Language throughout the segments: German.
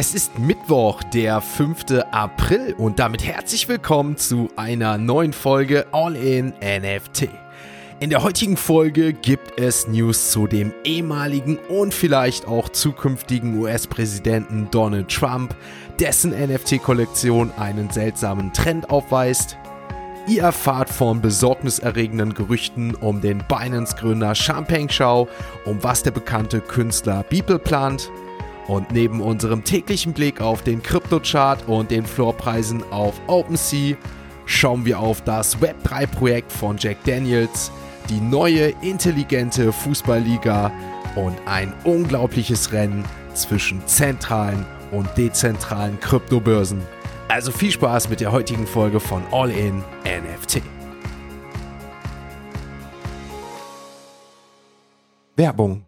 Es ist Mittwoch, der 5. April und damit herzlich willkommen zu einer neuen Folge All in NFT. In der heutigen Folge gibt es News zu dem ehemaligen und vielleicht auch zukünftigen US-Präsidenten Donald Trump, dessen NFT-Kollektion einen seltsamen Trend aufweist. Ihr erfahrt von besorgniserregenden Gerüchten um den Binance-Gründer Champagne Shao, um was der bekannte Künstler Beeple plant – und neben unserem täglichen Blick auf den Kryptochart und den Floorpreisen auf OpenSea schauen wir auf das Web3-Projekt von Jack Daniels, die neue intelligente Fußballliga und ein unglaubliches Rennen zwischen zentralen und dezentralen Kryptobörsen. Also viel Spaß mit der heutigen Folge von All in NFT. Werbung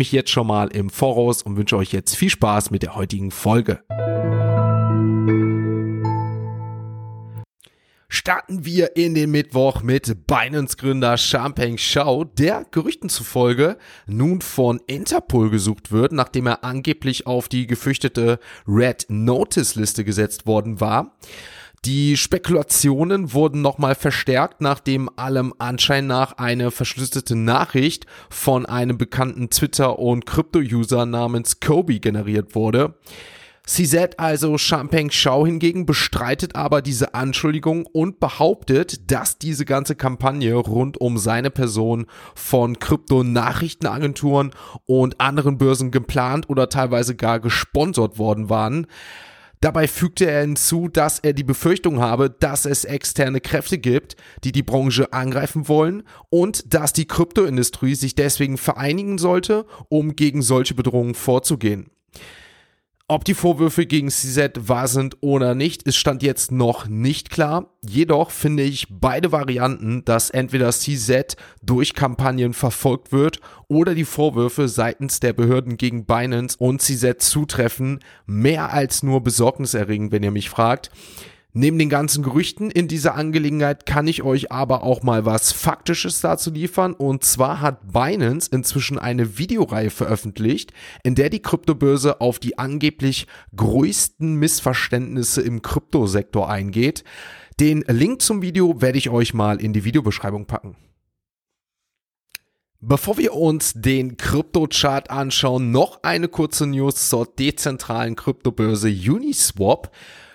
mich jetzt schon mal im Voraus und wünsche euch jetzt viel Spaß mit der heutigen Folge. Starten wir in den Mittwoch mit Binance-Gründer Champagne Shao, der Gerüchten zufolge nun von Interpol gesucht wird, nachdem er angeblich auf die gefürchtete Red Notice-Liste gesetzt worden war. Die Spekulationen wurden nochmal verstärkt, nachdem allem Anschein nach eine verschlüsselte Nachricht von einem bekannten Twitter- und Krypto-User namens Kobe generiert wurde. CZ, also Champagne Shao hingegen, bestreitet aber diese Anschuldigung und behauptet, dass diese ganze Kampagne rund um seine Person von Krypto-Nachrichtenagenturen und anderen Börsen geplant oder teilweise gar gesponsert worden waren. Dabei fügte er hinzu, dass er die Befürchtung habe, dass es externe Kräfte gibt, die die Branche angreifen wollen und dass die Kryptoindustrie sich deswegen vereinigen sollte, um gegen solche Bedrohungen vorzugehen. Ob die Vorwürfe gegen CZ wahr sind oder nicht, ist Stand jetzt noch nicht klar. Jedoch finde ich beide Varianten, dass entweder CZ durch Kampagnen verfolgt wird oder die Vorwürfe seitens der Behörden gegen Binance und CZ zutreffen, mehr als nur besorgniserregend, wenn ihr mich fragt. Neben den ganzen Gerüchten in dieser Angelegenheit kann ich euch aber auch mal was Faktisches dazu liefern. Und zwar hat Binance inzwischen eine Videoreihe veröffentlicht, in der die Kryptobörse auf die angeblich größten Missverständnisse im Kryptosektor eingeht. Den Link zum Video werde ich euch mal in die Videobeschreibung packen. Bevor wir uns den Kryptochart anschauen, noch eine kurze News zur dezentralen Kryptobörse Uniswap.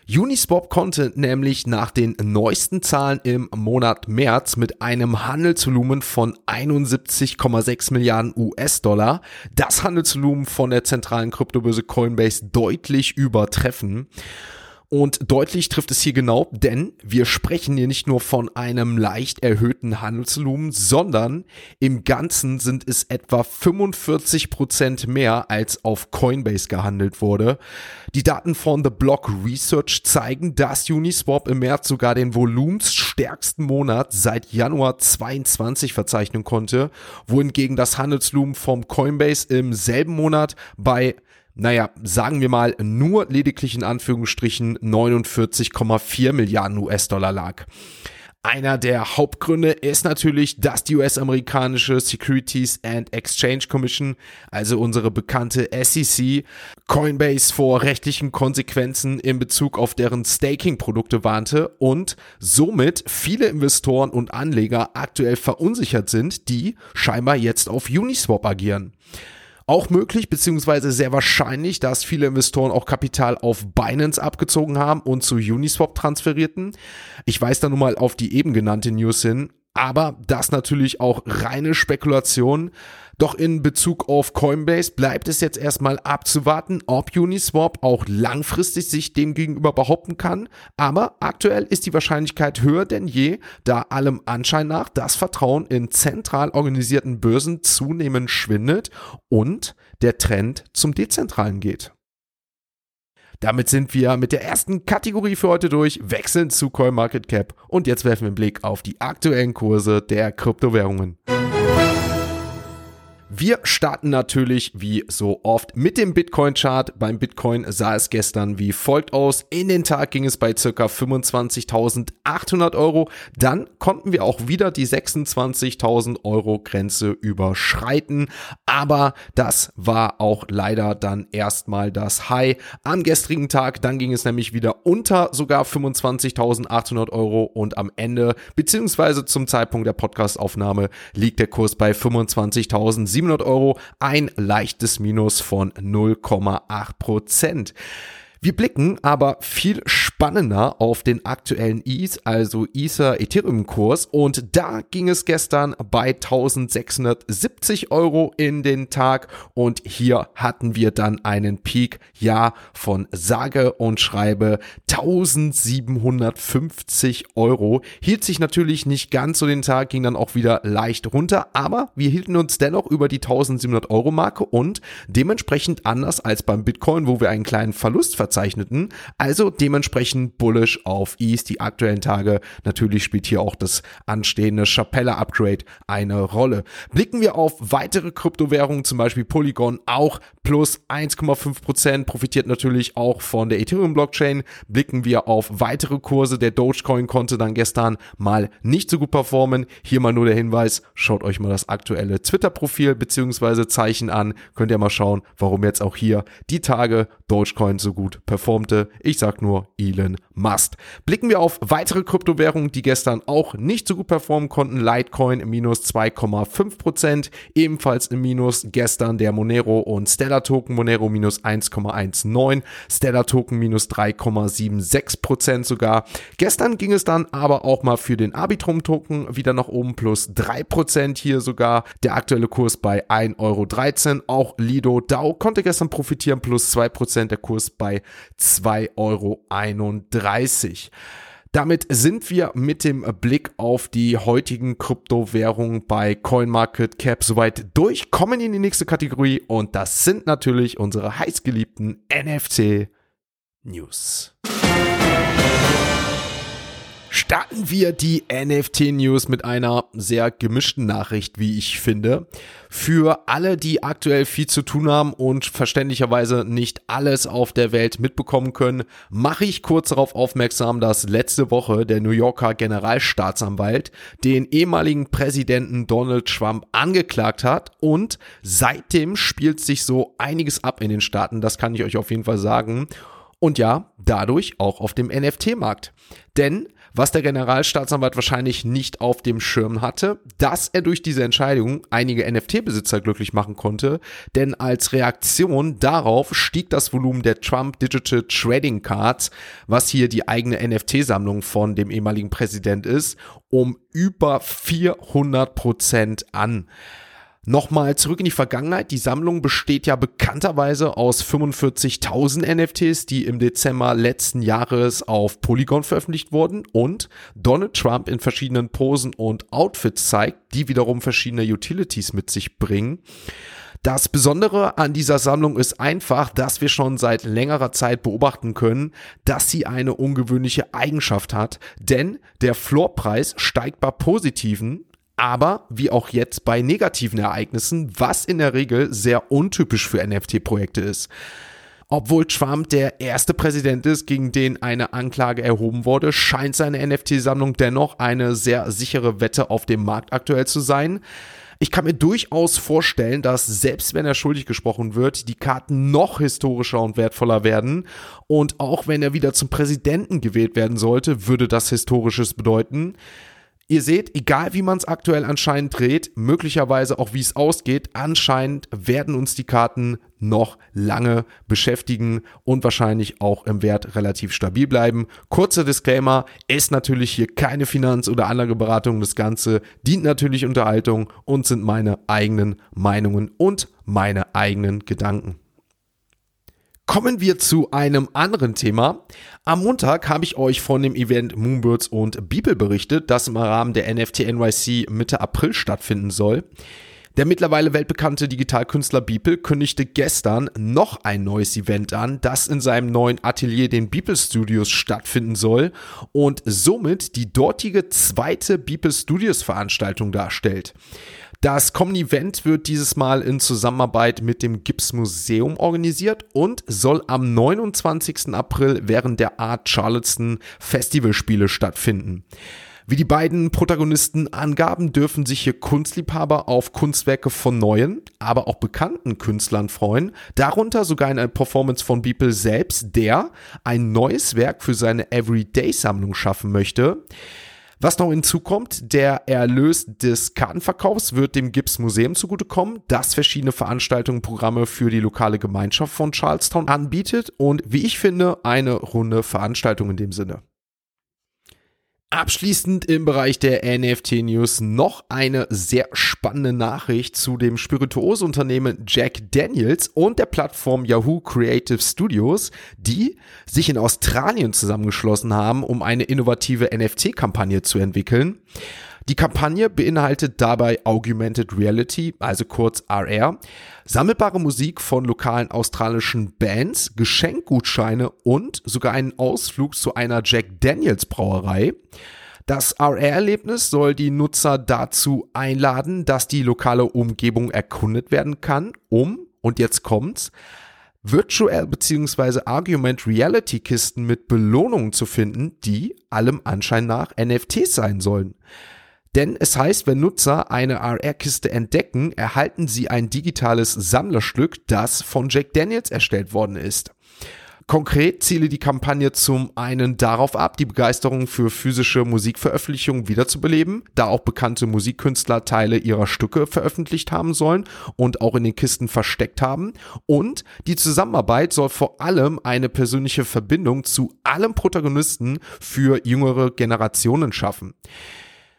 Uniswap konnte nämlich nach den neuesten Zahlen im Monat März mit einem Handelsvolumen von 71,6 Milliarden US-Dollar das Handelsvolumen von der zentralen Kryptobörse Coinbase deutlich übertreffen. Und deutlich trifft es hier genau, denn wir sprechen hier nicht nur von einem leicht erhöhten Handelsvolumen, sondern im Ganzen sind es etwa 45 Prozent mehr als auf Coinbase gehandelt wurde. Die Daten von The Block Research zeigen, dass Uniswap im März sogar den volumensstärksten Monat seit Januar 22 verzeichnen konnte, wohingegen das Handelsvolumen vom Coinbase im selben Monat bei naja, sagen wir mal, nur lediglich in Anführungsstrichen 49,4 Milliarden US-Dollar lag. Einer der Hauptgründe ist natürlich, dass die US-amerikanische Securities and Exchange Commission, also unsere bekannte SEC, Coinbase vor rechtlichen Konsequenzen in Bezug auf deren Staking-Produkte warnte und somit viele Investoren und Anleger aktuell verunsichert sind, die scheinbar jetzt auf Uniswap agieren. Auch möglich, beziehungsweise sehr wahrscheinlich, dass viele Investoren auch Kapital auf Binance abgezogen haben und zu Uniswap transferierten. Ich weise da nun mal auf die eben genannte News hin. Aber das natürlich auch reine Spekulation. Doch in Bezug auf Coinbase bleibt es jetzt erstmal abzuwarten, ob Uniswap auch langfristig sich dem gegenüber behaupten kann. Aber aktuell ist die Wahrscheinlichkeit höher denn je, da allem Anschein nach das Vertrauen in zentral organisierten Börsen zunehmend schwindet und der Trend zum Dezentralen geht. Damit sind wir mit der ersten Kategorie für heute durch, wechseln zu CoinMarketCap und jetzt werfen wir einen Blick auf die aktuellen Kurse der Kryptowährungen. Wir starten natürlich wie so oft mit dem Bitcoin-Chart. Beim Bitcoin sah es gestern wie folgt aus. In den Tag ging es bei circa 25.800 Euro. Dann konnten wir auch wieder die 26.000 Euro Grenze überschreiten. Aber das war auch leider dann erstmal das High am gestrigen Tag. Dann ging es nämlich wieder unter sogar 25.800 Euro und am Ende beziehungsweise zum Zeitpunkt der Podcastaufnahme liegt der Kurs bei 25.700 700 Euro, ein leichtes Minus von 0,8 Prozent. Wir blicken aber viel spannender auf den aktuellen ETH, also Ether Ethereum Kurs. Und da ging es gestern bei 1670 Euro in den Tag. Und hier hatten wir dann einen Peak, ja, von sage und schreibe 1750 Euro. Hielt sich natürlich nicht ganz so den Tag, ging dann auch wieder leicht runter, aber wir hielten uns dennoch über die 1700 Euro Marke und dementsprechend anders als beim Bitcoin, wo wir einen kleinen Verlust verzeichnen verzeichneten. Also dementsprechend bullish auf ETH die aktuellen Tage. Natürlich spielt hier auch das anstehende Chapelle Upgrade eine Rolle. Blicken wir auf weitere Kryptowährungen, zum Beispiel Polygon, auch plus 1,5 Prozent, profitiert natürlich auch von der Ethereum Blockchain. Blicken wir auf weitere Kurse. Der Dogecoin konnte dann gestern mal nicht so gut performen. Hier mal nur der Hinweis, schaut euch mal das aktuelle Twitter-Profil beziehungsweise Zeichen an. Könnt ihr mal schauen, warum jetzt auch hier die Tage Dogecoin so gut performte. Ich sag nur Elon Musk. Blicken wir auf weitere Kryptowährungen, die gestern auch nicht so gut performen konnten. Litecoin im Minus 2,5%, ebenfalls im Minus gestern der Monero und Stellar Token. Monero minus 1,19, Stellar Token minus 3,76% sogar. Gestern ging es dann aber auch mal für den Arbitrum Token wieder nach oben plus 3% hier sogar. Der aktuelle Kurs bei 1,13 Euro. Auch Lido DAO konnte gestern profitieren plus 2%, der Kurs bei 2,31 Euro. Damit sind wir mit dem Blick auf die heutigen Kryptowährungen bei CoinMarketCap soweit durch, kommen in die nächste Kategorie und das sind natürlich unsere heißgeliebten NFT News starten wir die NFT-News mit einer sehr gemischten Nachricht, wie ich finde. Für alle, die aktuell viel zu tun haben und verständlicherweise nicht alles auf der Welt mitbekommen können, mache ich kurz darauf aufmerksam, dass letzte Woche der New Yorker Generalstaatsanwalt den ehemaligen Präsidenten Donald Trump angeklagt hat und seitdem spielt sich so einiges ab in den Staaten, das kann ich euch auf jeden Fall sagen. Und ja, dadurch auch auf dem NFT-Markt. Denn was der Generalstaatsanwalt wahrscheinlich nicht auf dem Schirm hatte, dass er durch diese Entscheidung einige NFT-Besitzer glücklich machen konnte, denn als Reaktion darauf stieg das Volumen der Trump Digital Trading Cards, was hier die eigene NFT-Sammlung von dem ehemaligen Präsident ist, um über 400 Prozent an. Nochmal zurück in die Vergangenheit. Die Sammlung besteht ja bekannterweise aus 45.000 NFTs, die im Dezember letzten Jahres auf Polygon veröffentlicht wurden und Donald Trump in verschiedenen Posen und Outfits zeigt, die wiederum verschiedene Utilities mit sich bringen. Das Besondere an dieser Sammlung ist einfach, dass wir schon seit längerer Zeit beobachten können, dass sie eine ungewöhnliche Eigenschaft hat, denn der Floorpreis steigt bei positiven aber wie auch jetzt bei negativen Ereignissen, was in der Regel sehr untypisch für NFT-Projekte ist. Obwohl Trump der erste Präsident ist, gegen den eine Anklage erhoben wurde, scheint seine NFT-Sammlung dennoch eine sehr sichere Wette auf dem Markt aktuell zu sein. Ich kann mir durchaus vorstellen, dass selbst wenn er schuldig gesprochen wird, die Karten noch historischer und wertvoller werden. Und auch wenn er wieder zum Präsidenten gewählt werden sollte, würde das Historisches bedeuten. Ihr seht, egal wie man es aktuell anscheinend dreht, möglicherweise auch wie es ausgeht, anscheinend werden uns die Karten noch lange beschäftigen und wahrscheinlich auch im Wert relativ stabil bleiben. Kurzer Disclaimer, ist natürlich hier keine Finanz- oder andere Beratung. Das Ganze dient natürlich Unterhaltung und sind meine eigenen Meinungen und meine eigenen Gedanken. Kommen wir zu einem anderen Thema. Am Montag habe ich euch von dem Event Moonbirds und Beeple berichtet, das im Rahmen der NFT NYC Mitte April stattfinden soll. Der mittlerweile weltbekannte Digitalkünstler Beeple kündigte gestern noch ein neues Event an, das in seinem neuen Atelier, den Beeple Studios, stattfinden soll und somit die dortige zweite Beeple Studios Veranstaltung darstellt. Das kommende Event wird dieses Mal in Zusammenarbeit mit dem Gips Museum organisiert und soll am 29. April während der Art Charleston Festivalspiele stattfinden. Wie die beiden Protagonisten angaben, dürfen sich hier Kunstliebhaber auf Kunstwerke von neuen, aber auch bekannten Künstlern freuen, darunter sogar eine Performance von Beeple selbst, der ein neues Werk für seine Everyday-Sammlung schaffen möchte. Was noch hinzukommt, der Erlös des Kartenverkaufs wird dem Gips Museum zugutekommen, das verschiedene Veranstaltungen und Programme für die lokale Gemeinschaft von Charlestown anbietet und wie ich finde, eine runde Veranstaltung in dem Sinne. Abschließend im Bereich der NFT News noch eine sehr spannende Nachricht zu dem Spirituosunternehmen Jack Daniels und der Plattform Yahoo Creative Studios, die sich in Australien zusammengeschlossen haben, um eine innovative NFT-Kampagne zu entwickeln. Die Kampagne beinhaltet dabei Augmented Reality, also kurz RR, sammelbare Musik von lokalen australischen Bands, Geschenkgutscheine und sogar einen Ausflug zu einer Jack Daniels Brauerei. Das RR-Erlebnis soll die Nutzer dazu einladen, dass die lokale Umgebung erkundet werden kann, um, und jetzt kommt's, Virtual bzw. Argument Reality Kisten mit Belohnungen zu finden, die allem Anschein nach NFTs sein sollen. Denn es heißt, wenn Nutzer eine AR-Kiste entdecken, erhalten sie ein digitales Sammlerstück, das von Jack Daniels erstellt worden ist. Konkret ziele die Kampagne zum einen darauf ab, die Begeisterung für physische Musikveröffentlichungen wiederzubeleben, da auch bekannte Musikkünstler Teile ihrer Stücke veröffentlicht haben sollen und auch in den Kisten versteckt haben. Und die Zusammenarbeit soll vor allem eine persönliche Verbindung zu allen Protagonisten für jüngere Generationen schaffen.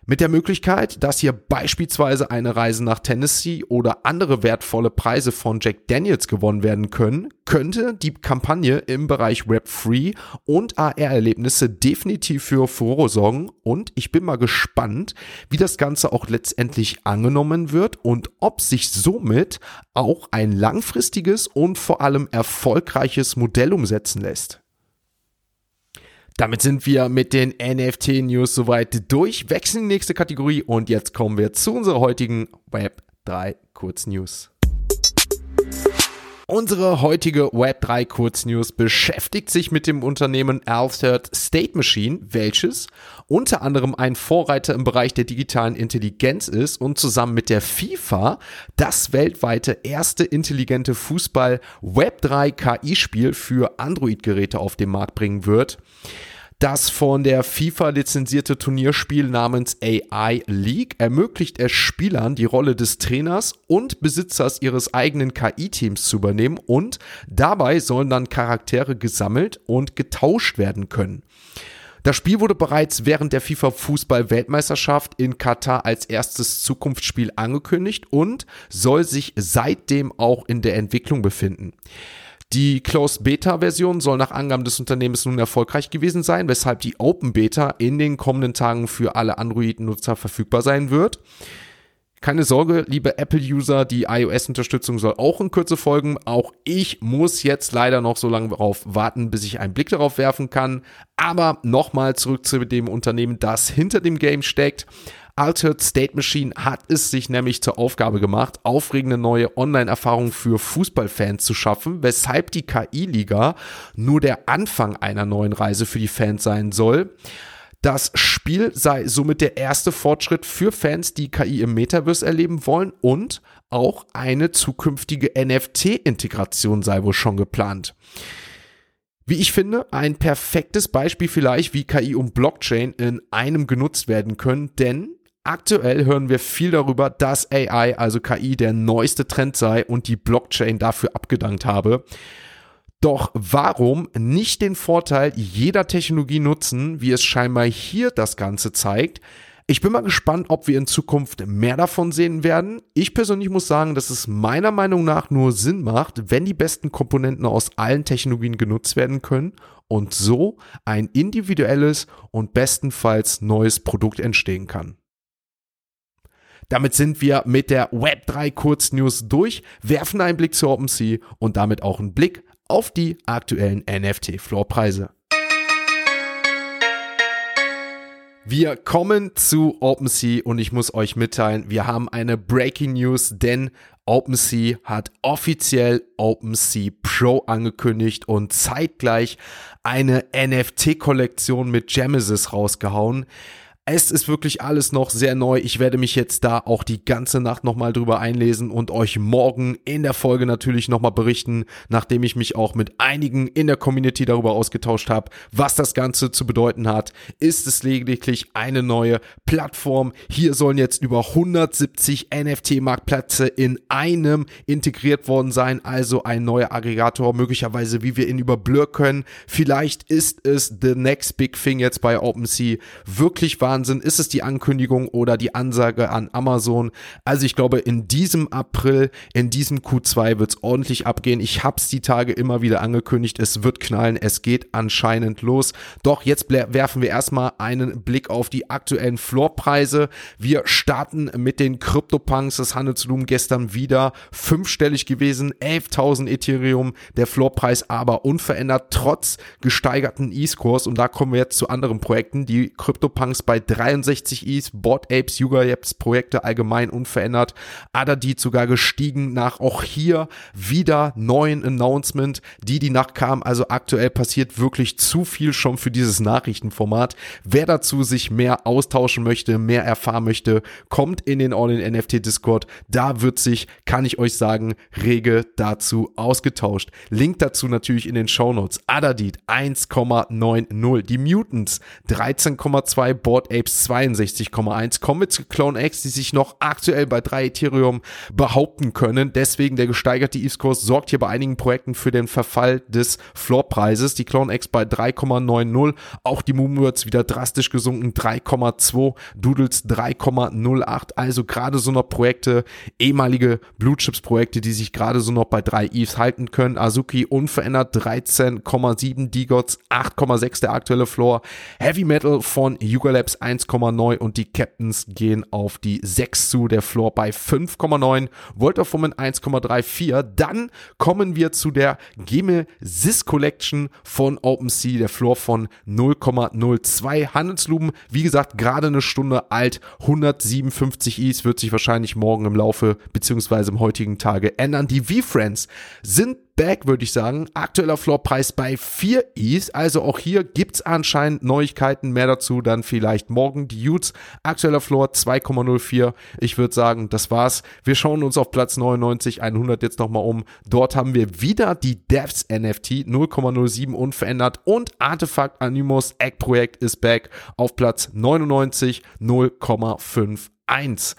Mit der Möglichkeit, dass hier beispielsweise eine Reise nach Tennessee oder andere wertvolle Preise von Jack Daniels gewonnen werden können, könnte die Kampagne im Bereich Web3 und AR-Erlebnisse definitiv für Furore sorgen und ich bin mal gespannt, wie das Ganze auch letztendlich angenommen wird und ob sich somit auch ein langfristiges und vor allem erfolgreiches Modell umsetzen lässt. Damit sind wir mit den NFT-News soweit durch, wechseln in die nächste Kategorie und jetzt kommen wir zu unserer heutigen Web 3 Kurznews. Unsere heutige Web3 Kurznews beschäftigt sich mit dem Unternehmen Altered State Machine, welches unter anderem ein Vorreiter im Bereich der digitalen Intelligenz ist und zusammen mit der FIFA das weltweite erste intelligente Fußball Web3 KI-Spiel für Android-Geräte auf den Markt bringen wird. Das von der FIFA lizenzierte Turnierspiel namens AI League ermöglicht es Spielern, die Rolle des Trainers und Besitzers ihres eigenen KI-Teams zu übernehmen und dabei sollen dann Charaktere gesammelt und getauscht werden können. Das Spiel wurde bereits während der FIFA Fußball Weltmeisterschaft in Katar als erstes Zukunftsspiel angekündigt und soll sich seitdem auch in der Entwicklung befinden. Die Closed Beta Version soll nach Angaben des Unternehmens nun erfolgreich gewesen sein, weshalb die Open Beta in den kommenden Tagen für alle Android-Nutzer verfügbar sein wird. Keine Sorge, liebe Apple-User, die iOS-Unterstützung soll auch in Kürze folgen. Auch ich muss jetzt leider noch so lange darauf warten, bis ich einen Blick darauf werfen kann. Aber nochmal zurück zu dem Unternehmen, das hinter dem Game steckt. Altered State Machine hat es sich nämlich zur Aufgabe gemacht, aufregende neue Online-Erfahrungen für Fußballfans zu schaffen, weshalb die KI-Liga nur der Anfang einer neuen Reise für die Fans sein soll. Das Spiel sei somit der erste Fortschritt für Fans, die KI im Metaverse erleben wollen und auch eine zukünftige NFT-Integration sei wohl schon geplant. Wie ich finde, ein perfektes Beispiel vielleicht, wie KI und Blockchain in einem genutzt werden können, denn Aktuell hören wir viel darüber, dass AI, also KI, der neueste Trend sei und die Blockchain dafür abgedankt habe. Doch warum nicht den Vorteil jeder Technologie nutzen, wie es scheinbar hier das Ganze zeigt? Ich bin mal gespannt, ob wir in Zukunft mehr davon sehen werden. Ich persönlich muss sagen, dass es meiner Meinung nach nur Sinn macht, wenn die besten Komponenten aus allen Technologien genutzt werden können und so ein individuelles und bestenfalls neues Produkt entstehen kann. Damit sind wir mit der Web3 Kurznews durch, werfen einen Blick zu OpenSea und damit auch einen Blick auf die aktuellen NFT-Floorpreise. Wir kommen zu OpenSea und ich muss euch mitteilen, wir haben eine Breaking News, denn OpenSea hat offiziell OpenSea Pro angekündigt und zeitgleich eine NFT-Kollektion mit Genesis rausgehauen. Es ist wirklich alles noch sehr neu. Ich werde mich jetzt da auch die ganze Nacht nochmal drüber einlesen und euch morgen in der Folge natürlich nochmal berichten, nachdem ich mich auch mit einigen in der Community darüber ausgetauscht habe, was das Ganze zu bedeuten hat. Ist es lediglich eine neue Plattform? Hier sollen jetzt über 170 NFT-Marktplätze in einem integriert worden sein, also ein neuer Aggregator, möglicherweise wie wir ihn über können. Vielleicht ist es the next big thing jetzt bei OpenSea. Wirklich war Wahnsinn? Ist es die Ankündigung oder die Ansage an Amazon? Also ich glaube, in diesem April, in diesem Q2 wird es ordentlich abgehen. Ich habe es die Tage immer wieder angekündigt. Es wird knallen. Es geht anscheinend los. Doch jetzt werfen wir erstmal einen Blick auf die aktuellen Floorpreise. Wir starten mit den CryptoPunks. Das Handelsvolumen gestern wieder fünfstellig gewesen. 11.000 Ethereum. Der Floorpreis aber unverändert trotz gesteigerten E-Scores. Und da kommen wir jetzt zu anderen Projekten. Die CryptoPunks bei 63 Is, Bot Apes, Yuga Apes Projekte allgemein unverändert. Adadit sogar gestiegen nach auch hier wieder neuen Announcement, die die Nacht kam. Also aktuell passiert wirklich zu viel schon für dieses Nachrichtenformat. Wer dazu sich mehr austauschen möchte, mehr erfahren möchte, kommt in den All-in-NFT Discord. Da wird sich, kann ich euch sagen, rege dazu ausgetauscht. Link dazu natürlich in den Show Notes. Adadit 1,90. Die Mutants 13,2 Board Apes 62,1. Kommen wir zu Clone X, die sich noch aktuell bei 3 Ethereum behaupten können. Deswegen der gesteigerte ETH-Kurs sorgt hier bei einigen Projekten für den Verfall des Floorpreises. Die Clone X bei 3,90. Auch die Moonwords wieder drastisch gesunken. 3,2. Doodles 3,08. Also gerade so noch Projekte, ehemalige Blue Chips Projekte, die sich gerade so noch bei 3 ETHs halten können. Azuki unverändert 13,7. D-Gods 8,6 der aktuelle Floor. Heavy Metal von Yuga Labs 1,9 und die Captains gehen auf die 6 zu, der Floor bei 5,9, Volt of Woman 1,34. Dann kommen wir zu der Gemesis Collection von OpenSea, der Floor von 0,02 Handelslumen. Wie gesagt, gerade eine Stunde alt, 157 Is, wird sich wahrscheinlich morgen im Laufe beziehungsweise im heutigen Tage ändern. Die V-Friends sind back, würde ich sagen. Aktueller Floorpreis bei 4 Is. Also auch hier gibt's anscheinend Neuigkeiten. Mehr dazu dann vielleicht morgen. Die Utes, aktueller Floor 2,04. Ich würde sagen, das war's. Wir schauen uns auf Platz 99, 100 jetzt nochmal um. Dort haben wir wieder die Devs NFT 0,07 unverändert und Artefakt Animus Egg Projekt ist back auf Platz 99 0,51.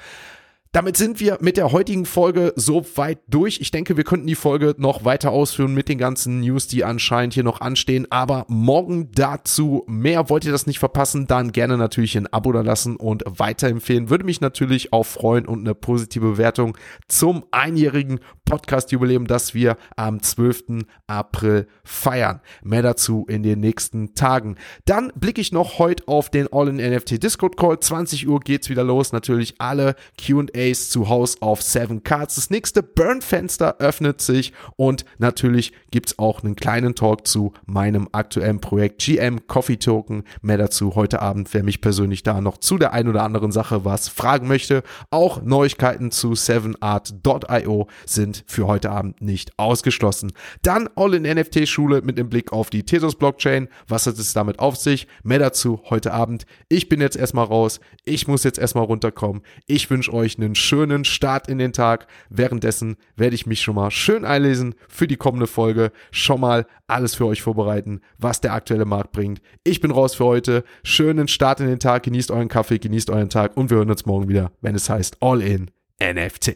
Damit sind wir mit der heutigen Folge so weit durch. Ich denke, wir könnten die Folge noch weiter ausführen mit den ganzen News, die anscheinend hier noch anstehen. Aber morgen dazu mehr. Wollt ihr das nicht verpassen, dann gerne natürlich ein Abo da lassen und weiterempfehlen. Würde mich natürlich auch freuen und eine positive Bewertung zum einjährigen Podcast-Jubiläum, das wir am 12. April feiern. Mehr dazu in den nächsten Tagen. Dann blicke ich noch heute auf den All-in-NFT Discord Call. 20 Uhr geht's wieder los. Natürlich alle Q&A Ace zu House of Seven Cards. Das nächste Burn-Fenster öffnet sich und natürlich gibt es auch einen kleinen Talk zu meinem aktuellen Projekt GM Coffee Token. Mehr dazu heute Abend, wer mich persönlich da noch zu der ein oder anderen Sache was fragen möchte. Auch Neuigkeiten zu 7art.io sind für heute Abend nicht ausgeschlossen. Dann All-in-NFT-Schule mit dem Blick auf die Tezos Blockchain. Was hat es damit auf sich? Mehr dazu heute Abend. Ich bin jetzt erstmal raus. Ich muss jetzt erstmal runterkommen. Ich wünsche euch eine einen schönen Start in den Tag. Währenddessen werde ich mich schon mal schön einlesen für die kommende Folge. Schon mal alles für euch vorbereiten, was der aktuelle Markt bringt. Ich bin raus für heute. Schönen Start in den Tag. Genießt euren Kaffee, genießt euren Tag und wir hören uns morgen wieder, wenn es heißt All in NFT.